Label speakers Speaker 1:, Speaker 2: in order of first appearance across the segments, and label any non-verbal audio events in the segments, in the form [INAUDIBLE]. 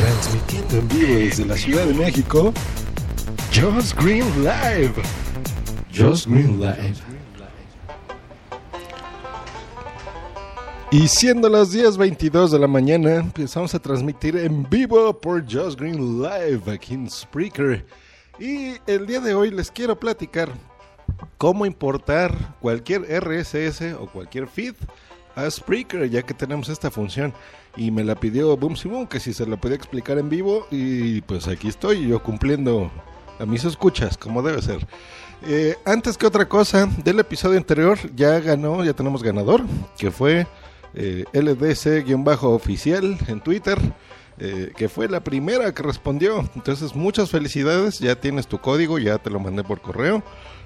Speaker 1: Transmitiendo en vivo desde la Ciudad de México, Just Green Live. Just Green Live. Y siendo las 10.22 de la mañana, empezamos a transmitir en vivo por Just Green Live aquí en Spreaker. Y el día de hoy les quiero platicar cómo importar cualquier RSS o cualquier feed a Spreaker, ya que tenemos esta función. Y me la pidió Boom Simon que si se la podía explicar en vivo. Y pues aquí estoy, yo cumpliendo a mis escuchas, como debe ser. Eh, antes que otra cosa, del episodio anterior ya ganó, ya tenemos ganador, que fue eh, LDC-oficial en Twitter. Eh, que fue la primera que respondió. Entonces, muchas felicidades, ya tienes tu código, ya te lo mandé por correo.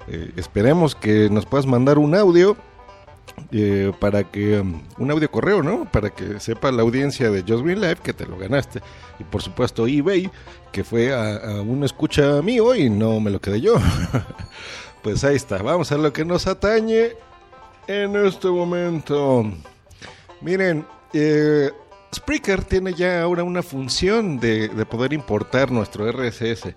Speaker 1: Eh, esperemos que nos puedas mandar un audio eh, para que um, un audio correo, ¿no? Para que sepa la audiencia de Just Green Live que te lo ganaste. Y por supuesto eBay, que fue a, a un escucha mío y no me lo quedé yo. [LAUGHS] pues ahí está, vamos a lo que nos atañe en este momento. Miren, eh, Spreaker tiene ya ahora una función de poder importar nuestro RSS.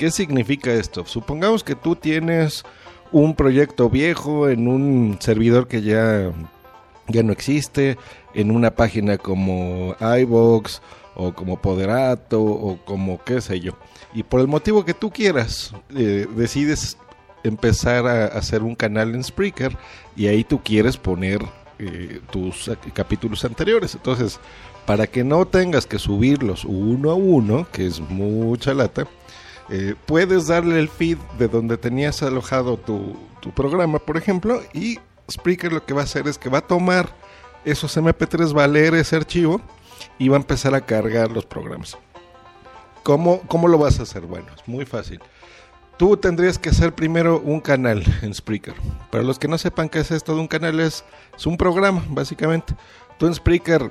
Speaker 1: ¿Qué significa esto? Supongamos que tú tienes un proyecto viejo en un servidor que ya, ya no existe, en una página como iVox o como Poderato o como qué sé yo. Y por el motivo que tú quieras, eh, decides empezar a hacer un canal en Spreaker y ahí tú quieres poner eh, tus capítulos anteriores. Entonces, para que no tengas que subirlos uno a uno, que es mucha lata, eh, puedes darle el feed de donde tenías alojado tu, programa, por ejemplo, y Spreaker lo que va a hacer es que va a tomar esos MP3, va a leer ese archivo y va a empezar a cargar los programas. ¿Cómo, cómo lo vas a hacer? Bueno, es muy fácil. Tú tendrías que hacer primero un canal en Spreaker. Para los que no sepan qué es esto de un canal, es, es un programa, básicamente. Tú en Spreaker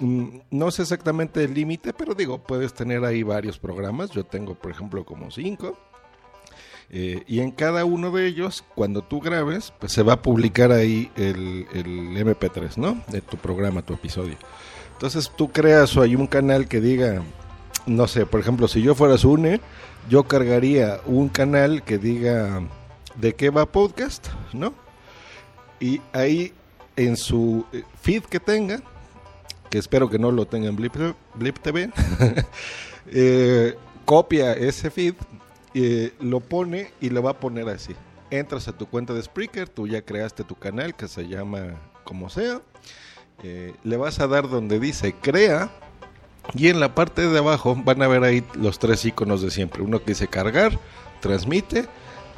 Speaker 1: no sé exactamente el límite, pero digo, puedes tener ahí varios programas. Yo tengo, por ejemplo, como cinco. Eh, y en cada uno de ellos, cuando tú grabes, pues se va a publicar ahí el, el, MP3, ¿no? De tu programa, tu episodio. Entonces tú creas o hay un canal que diga, no sé, por ejemplo, si yo fuera Sune, yo cargaría un canal que diga de qué va podcast, ¿no? Y ahí en su eh, feed que tenga, que espero que no lo tengan Blip, Blip TV, [LAUGHS] eh, copia ese feed, eh, lo pone y lo va a poner así. Entras a tu cuenta de Spreaker, tú ya creaste tu canal que se llama como sea, eh, le vas a dar donde dice crea y en la parte de abajo van a ver ahí los tres iconos de siempre. Uno que dice cargar, transmite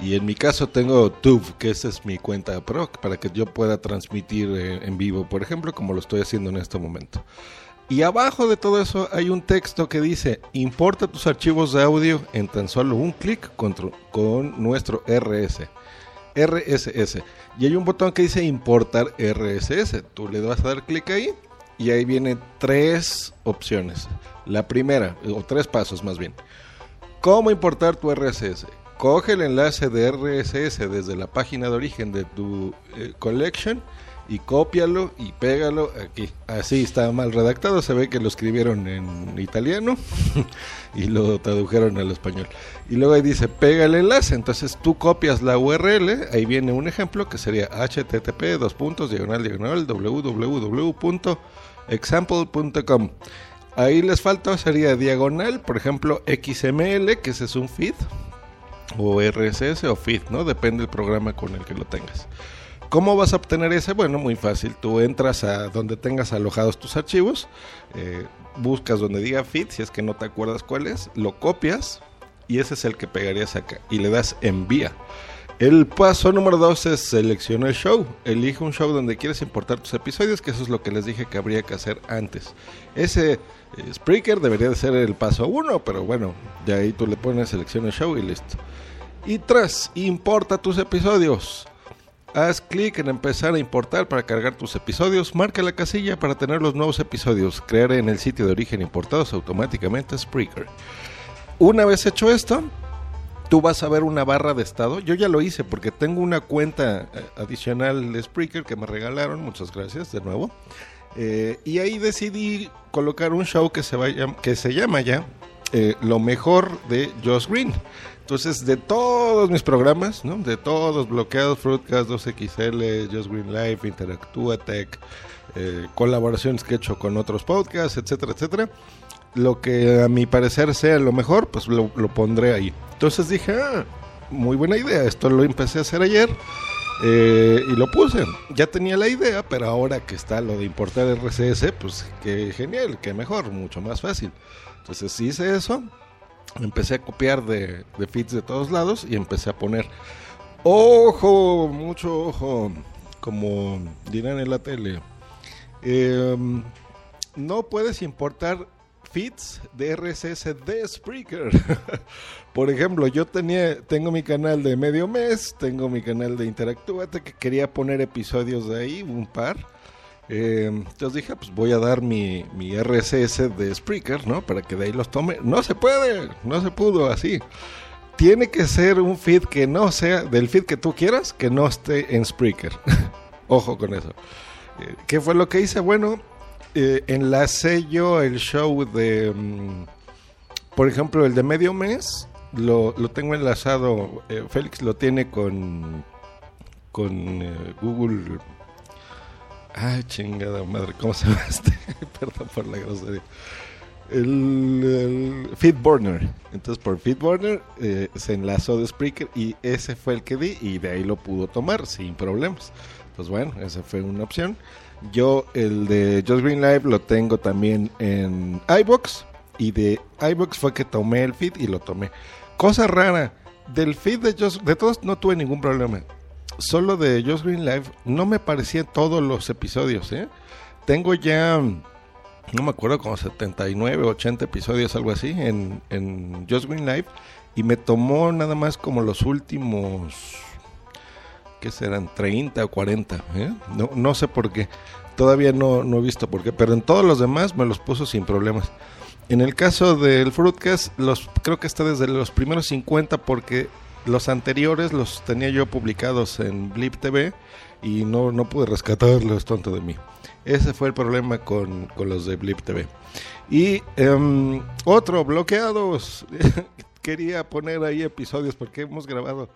Speaker 1: y en mi caso tengo Tube, que esa es mi cuenta pro, para que yo pueda transmitir eh, en vivo, por ejemplo, como lo estoy haciendo en este momento. Y abajo de todo eso hay un texto que dice, importa tus archivos de audio en tan solo un clic con, con nuestro RS. RSS. Y hay un botón que dice importar RSS. Tú le vas a dar clic ahí y ahí vienen tres opciones. La primera, o tres pasos más bien. ¿Cómo importar tu RSS? Coge el enlace de RSS desde la página de origen de tu eh, collection y cópialo y pégalo aquí. Así está mal redactado, se ve que lo escribieron en italiano [LAUGHS] y lo tradujeron al español. Y luego ahí dice pega el enlace, entonces tú copias la URL, ahí viene un ejemplo que sería http dos puntos diagonal diagonal www.example.com. Ahí les falta sería diagonal, por ejemplo, XML, que ese es un feed, o RSS o feed, ¿no? Depende del programa con el que lo tengas. ¿Cómo vas a obtener ese? Bueno, muy fácil. Tú entras a donde tengas alojados tus archivos, eh, buscas donde diga feed, si es que no te acuerdas cuál es, lo copias y ese es el que pegarías acá y le das envía. El paso número dos es selecciona el show. Elige un show donde quieres importar tus episodios, que eso es lo que les dije que habría que hacer antes. Ese eh, Spreaker debería de ser el paso uno, pero bueno, de ahí tú le pones selecciona el show y listo. Y tras importa tus episodios. Haz clic en empezar a importar para cargar tus episodios. Marca la casilla para tener los nuevos episodios. Crear en el sitio de origen importados automáticamente Spreaker. Una vez hecho esto, tú vas a ver una barra de estado. Yo ya lo hice porque tengo una cuenta eh, adicional de Spreaker que me regalaron. Muchas gracias de nuevo. Eh, y ahí decidí colocar un show que se, que se llama ya eh, Lo mejor de Josh Green. Entonces, de todos mis programas, ¿no? de todos bloqueados, Fruitcast 2XL, Josh Green Live, Interactúa Tech, colaboraciones que he hecho con otros podcasts, etcétera, etcétera. Lo que a mi parecer sea lo mejor, pues lo, pondré ahí. Entonces dije, ah, muy buena idea. Esto lo empecé a hacer ayer. Eh, y lo puse. Ya tenía la idea, pero ahora que está lo de importar RCS, pues qué genial, qué mejor, mucho más fácil. Entonces hice eso, empecé a copiar de, de feeds de todos lados y empecé a poner, ojo, mucho ojo, como dirán en la tele. Em, no puedes importar feeds de RSS de Spreaker. [LAUGHS] Por ejemplo, yo tenía, tengo mi canal de medio mes, tengo mi canal de Interactúate que quería poner episodios de ahí, un par. Eh, entonces dije, pues voy a dar mi, mi RSS de Spreaker, ¿no? Para que de ahí los tome. No se puede, no se pudo así. Tiene que ser un feed que no sea del feed que tú quieras, que no esté en Spreaker. [LAUGHS] Ojo con eso. Eh, ¿Qué fue lo que hice? Bueno, eh, enlacé yo el show de, mm, por ejemplo, el de medio mes, lo, lo tengo enlazado, eh, Félix lo tiene con, con eh, Google. Ay, chingada madre, ¿cómo se llama este? [LAUGHS] Perdón por la grosería. El, el Feedburner. Entonces, por Feedburner eh, se enlazó de Spreaker y ese fue el que di y de ahí lo pudo tomar sin problemas. Pues bueno, esa fue una opción. Yo el de Just Green Live lo tengo también en iBox y de iBox fue que tomé el feed y lo tomé. Cosa rara, del feed de Just, de todos no tuve ningún problema. Solo de Just Green Live no me parecían todos los episodios, ¿eh? Tengo ya no me acuerdo, como 79, 80 episodios, algo así, en, en Just Green Live. Y me tomó nada más como los últimos, ¿qué serán? 30 o 40. ¿eh? No, no sé por qué. Todavía no, no he visto por qué. Pero en todos los demás me los puso sin problemas. En el caso del Fruitcast, los, creo que está desde los primeros 50 porque los anteriores los tenía yo publicados en Blip TV y no, no pude rescatarlos, tonto de mí. Ese fue el problema con, con los de Blip TV. Y em, otro, bloqueados. [LAUGHS] Quería poner ahí episodios porque hemos grabado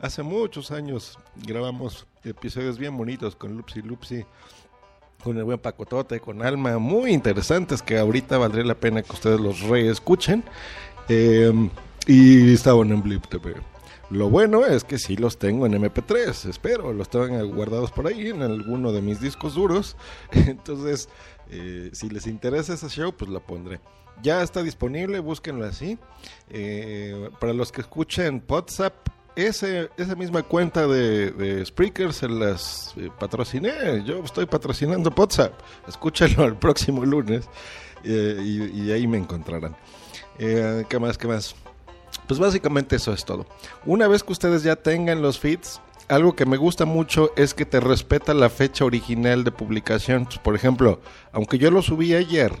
Speaker 1: hace muchos años. Grabamos episodios bien bonitos con Lupsi Lupsi, con el buen Pacotote, con Alma, muy interesantes que ahorita valdría la pena que ustedes los reescuchen. Em, y estaban en Blip TV. Lo bueno es que sí los tengo en MP3, espero, los tengan guardados por ahí en alguno de mis discos duros. [LAUGHS] Entonces, eh, si les interesa ese show, pues lo pondré. Ya está disponible, búsquenlo así. Eh, para los que escuchen WhatsApp, ese, esa misma cuenta de, de Spreaker se las eh, patrociné. Yo estoy patrocinando WhatsApp. Escúchenlo el próximo lunes eh, y, y, ahí me encontrarán. ¿Qué más? ¿Qué más? Pues básicamente eso es todo. Una vez que ustedes ya tengan los feeds, algo que me gusta mucho es que te respeta la fecha original de publicación. Por ejemplo, aunque yo lo subí ayer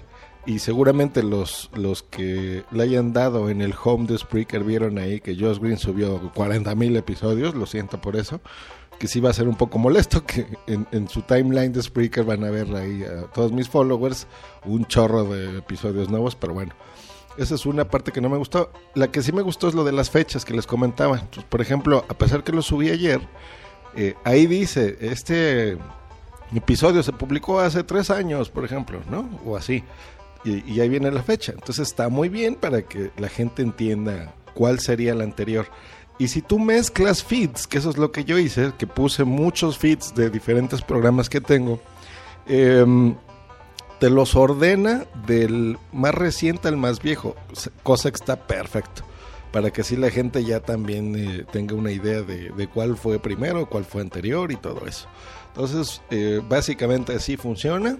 Speaker 1: y seguramente los, los que le hayan dado en el home de Spreaker vieron ahí que Josh Green subió 40 mil episodios, lo siento por eso, que sí va a ser un poco molesto que en, en, su timeline de Spreaker van a ver ahí a todos mis followers un chorro de episodios nuevos, pero bueno. Esa es una parte que no me gustó. La que sí me gustó es lo de las fechas que les comentaba. Entonces, por ejemplo, a pesar que lo subí ayer, eh, ahí dice, este episodio se publicó hace tres años, por ejemplo, ¿no? O así. Y, y, ahí viene la fecha. Entonces está muy bien para que la gente entienda cuál sería la anterior. Y si tú mezclas feeds, que eso es lo que yo hice, que puse muchos feeds de diferentes programas que tengo, eh, te los ordena del más reciente al más viejo, cosa que está perfecto, para que así la gente ya también eh, tenga una idea de, de, cuál fue primero, cuál fue anterior y todo eso. Entonces, eh, básicamente así funciona.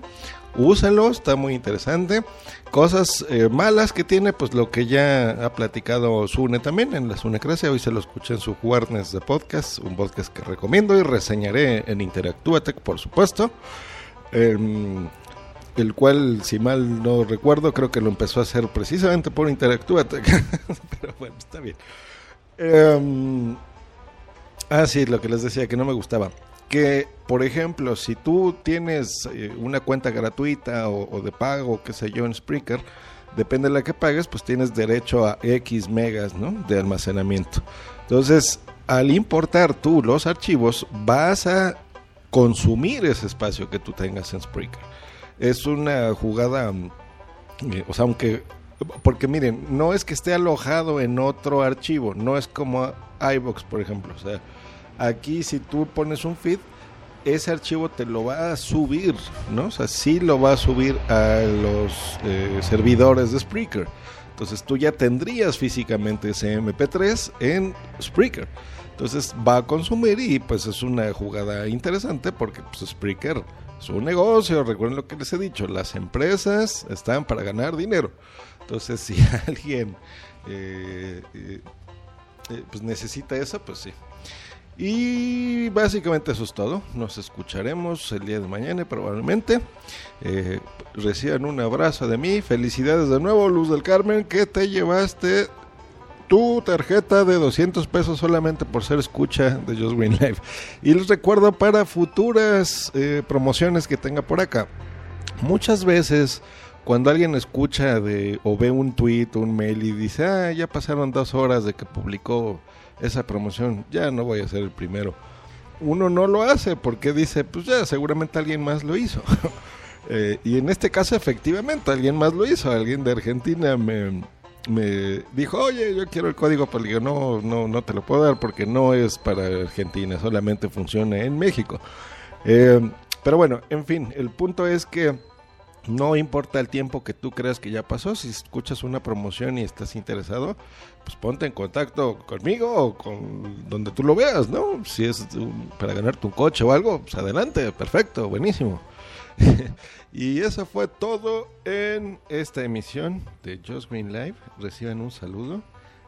Speaker 1: Úsenlo, está muy interesante. Cosas eh, malas que tiene, pues lo que ya ha platicado Sune también en la Sunecracia. Hoy se lo escuché en su Juarnes de podcast, un podcast que recomiendo y reseñaré en Interactúatec, por supuesto. Eh, el cual, si mal no recuerdo, creo que lo empezó a hacer precisamente por Interactúate. [LAUGHS] Pero bueno, está bien. Em, ah, sí, lo que les decía que no me gustaba. Que, por ejemplo, si tú tienes eh, una cuenta gratuita o, o de pago, qué sé yo, en Spreaker, depende de la que pagues, pues tienes derecho a X megas ¿no? de almacenamiento. Entonces, al importar tú los archivos, vas a consumir ese espacio que tú tengas en Spreaker. Es una jugada, mm, eh, o sea, aunque, porque miren, no es que esté alojado en otro archivo, no es como iBox, por ejemplo. O sea, aquí si tú pones un feed, ese archivo te lo va a subir, ¿no? O sea, sí lo va a subir a los eh, servidores de Spreaker. Entonces tú ya tendrías físicamente ese MP3 en Spreaker. Entonces va a consumir y pues es una jugada interesante porque pues Spreaker es un negocio, recuerden lo que les he dicho, las empresas están para ganar dinero. Entonces [LAUGHS] si alguien eh, eh, eh, pues necesita eso, pues sí, y básicamente eso es todo. Nos escucharemos el día de mañana probablemente. Reciban un abrazo de mí. Felicidades de nuevo, Luz del Carmen, que te llevaste tu tarjeta de 200 pesos solamente por ser escucha de Just Green Live. Y les recuerdo para futuras eh, promociones que tenga por acá. Muchas veces cuando alguien escucha de o ve un tweet o un mail y dice, ah, ya pasaron dos horas de que publicó esa promoción, ya no voy a ser el primero. Uno no lo hace porque dice, pues ya, seguramente alguien más lo hizo. [LAUGHS] Eh, y en este caso, efectivamente, alguien más lo hizo. Alguien de Argentina me, me dijo, oye, yo quiero el código, pero digo, no, no, no te lo puedo dar porque no es para Argentina, solamente funciona en México. Eh, pero bueno, en fin, el punto es que no importa el tiempo que tú creas que ya pasó, si escuchas una promoción y estás interesado, pues ponte en contacto conmigo o con donde tú lo veas, ¿no? Si es para ganarte un coche o algo, pues adelante, perfecto, buenísimo. [LAUGHS] y eso fue todo en esta emisión de Just Green Live. Reciban un saludo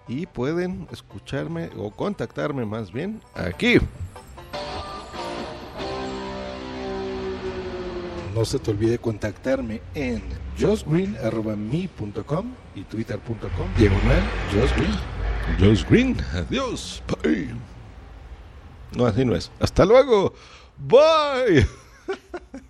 Speaker 1: y pueden escucharme o contactarme más bien aquí. No se te olvide contactarme en justgreen.me.com y twitter.com diagonal justgreen. Just Green, adiós, bye. No, así no es. Hasta luego, bye. [LAUGHS]